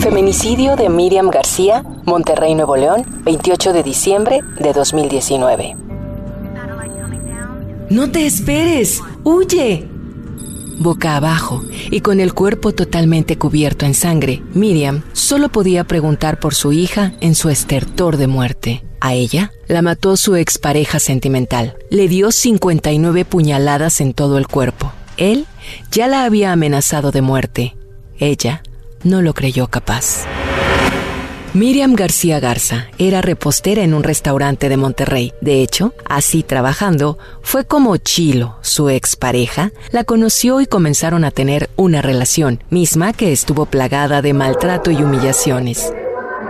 Feminicidio de Miriam García, Monterrey, Nuevo León, 28 de diciembre de 2019. No te esperes, huye. Boca abajo y con el cuerpo totalmente cubierto en sangre, Miriam solo podía preguntar por su hija en su estertor de muerte. A ella la mató su expareja sentimental. Le dio 59 puñaladas en todo el cuerpo. Él ya la había amenazado de muerte. Ella no lo creyó capaz. Miriam García Garza era repostera en un restaurante de Monterrey. De hecho, así trabajando, fue como Chilo, su expareja, la conoció y comenzaron a tener una relación, misma que estuvo plagada de maltrato y humillaciones.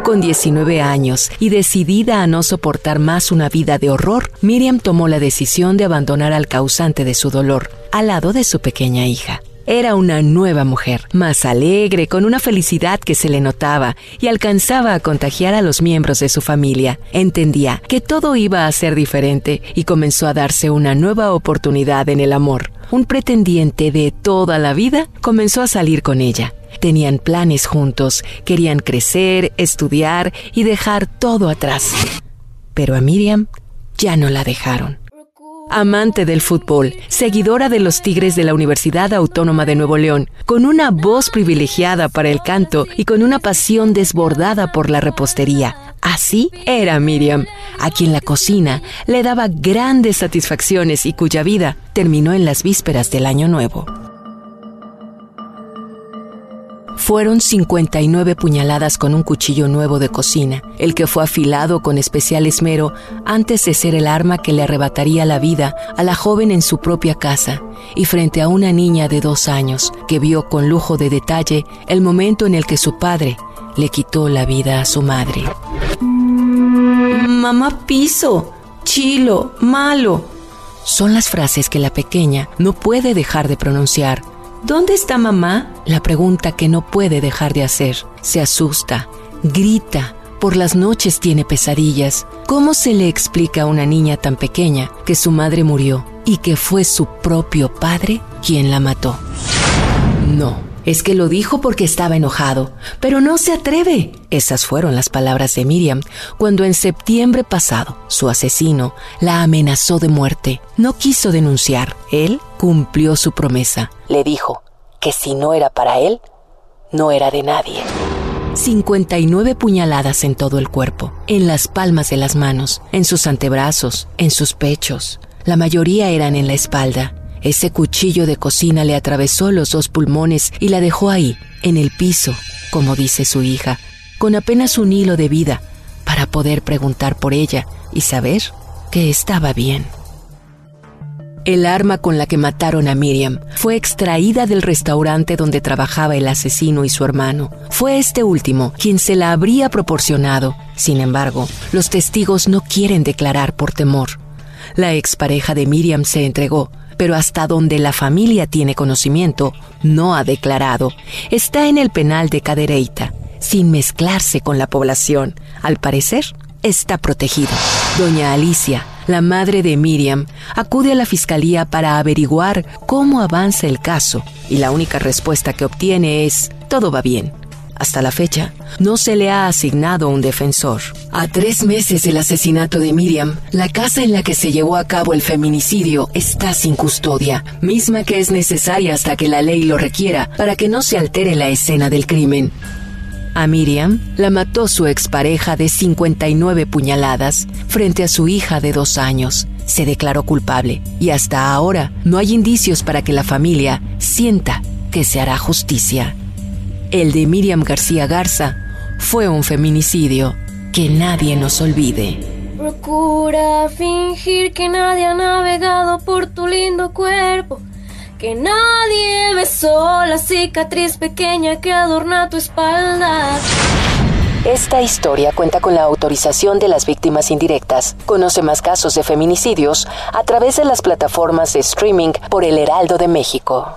Con 19 años y decidida a no soportar más una vida de horror, Miriam tomó la decisión de abandonar al causante de su dolor, al lado de su pequeña hija. Era una nueva mujer, más alegre, con una felicidad que se le notaba y alcanzaba a contagiar a los miembros de su familia. Entendía que todo iba a ser diferente y comenzó a darse una nueva oportunidad en el amor. Un pretendiente de toda la vida comenzó a salir con ella. Tenían planes juntos, querían crecer, estudiar y dejar todo atrás. Pero a Miriam ya no la dejaron amante del fútbol, seguidora de los Tigres de la Universidad Autónoma de Nuevo León, con una voz privilegiada para el canto y con una pasión desbordada por la repostería. Así era Miriam, a quien la cocina le daba grandes satisfacciones y cuya vida terminó en las vísperas del Año Nuevo. Fueron 59 puñaladas con un cuchillo nuevo de cocina, el que fue afilado con especial esmero antes de ser el arma que le arrebataría la vida a la joven en su propia casa y frente a una niña de dos años que vio con lujo de detalle el momento en el que su padre le quitó la vida a su madre. Mamá piso, chilo, malo. Son las frases que la pequeña no puede dejar de pronunciar ¿Dónde está mamá? La pregunta que no puede dejar de hacer. Se asusta, grita, por las noches tiene pesadillas. ¿Cómo se le explica a una niña tan pequeña que su madre murió y que fue su propio padre quien la mató? No. Es que lo dijo porque estaba enojado, pero no se atreve. Esas fueron las palabras de Miriam cuando en septiembre pasado su asesino la amenazó de muerte. No quiso denunciar. Él cumplió su promesa. Le dijo que si no era para él, no era de nadie. 59 puñaladas en todo el cuerpo, en las palmas de las manos, en sus antebrazos, en sus pechos. La mayoría eran en la espalda ese cuchillo de cocina le atravesó los dos pulmones y la dejó ahí, en el piso, como dice su hija, con apenas un hilo de vida para poder preguntar por ella y saber que estaba bien. El arma con la que mataron a Miriam fue extraída del restaurante donde trabajaba el asesino y su hermano. Fue este último quien se la habría proporcionado. Sin embargo, los testigos no quieren declarar por temor. La expareja de Miriam se entregó, pero hasta donde la familia tiene conocimiento, no ha declarado. Está en el penal de Cadereyta, sin mezclarse con la población. Al parecer, está protegido. Doña Alicia, la madre de Miriam, acude a la fiscalía para averiguar cómo avanza el caso y la única respuesta que obtiene es, todo va bien. Hasta la fecha, no se le ha asignado un defensor. A tres meses del asesinato de Miriam, la casa en la que se llevó a cabo el feminicidio está sin custodia, misma que es necesaria hasta que la ley lo requiera para que no se altere la escena del crimen. A Miriam la mató su expareja de 59 puñaladas frente a su hija de dos años. Se declaró culpable y hasta ahora no hay indicios para que la familia sienta que se hará justicia. El de Miriam García Garza fue un feminicidio que nadie nos olvide. Procura fingir que nadie ha navegado por tu lindo cuerpo. Que nadie besó la cicatriz pequeña que adorna tu espalda. Esta historia cuenta con la autorización de las víctimas indirectas. Conoce más casos de feminicidios a través de las plataformas de streaming por El Heraldo de México.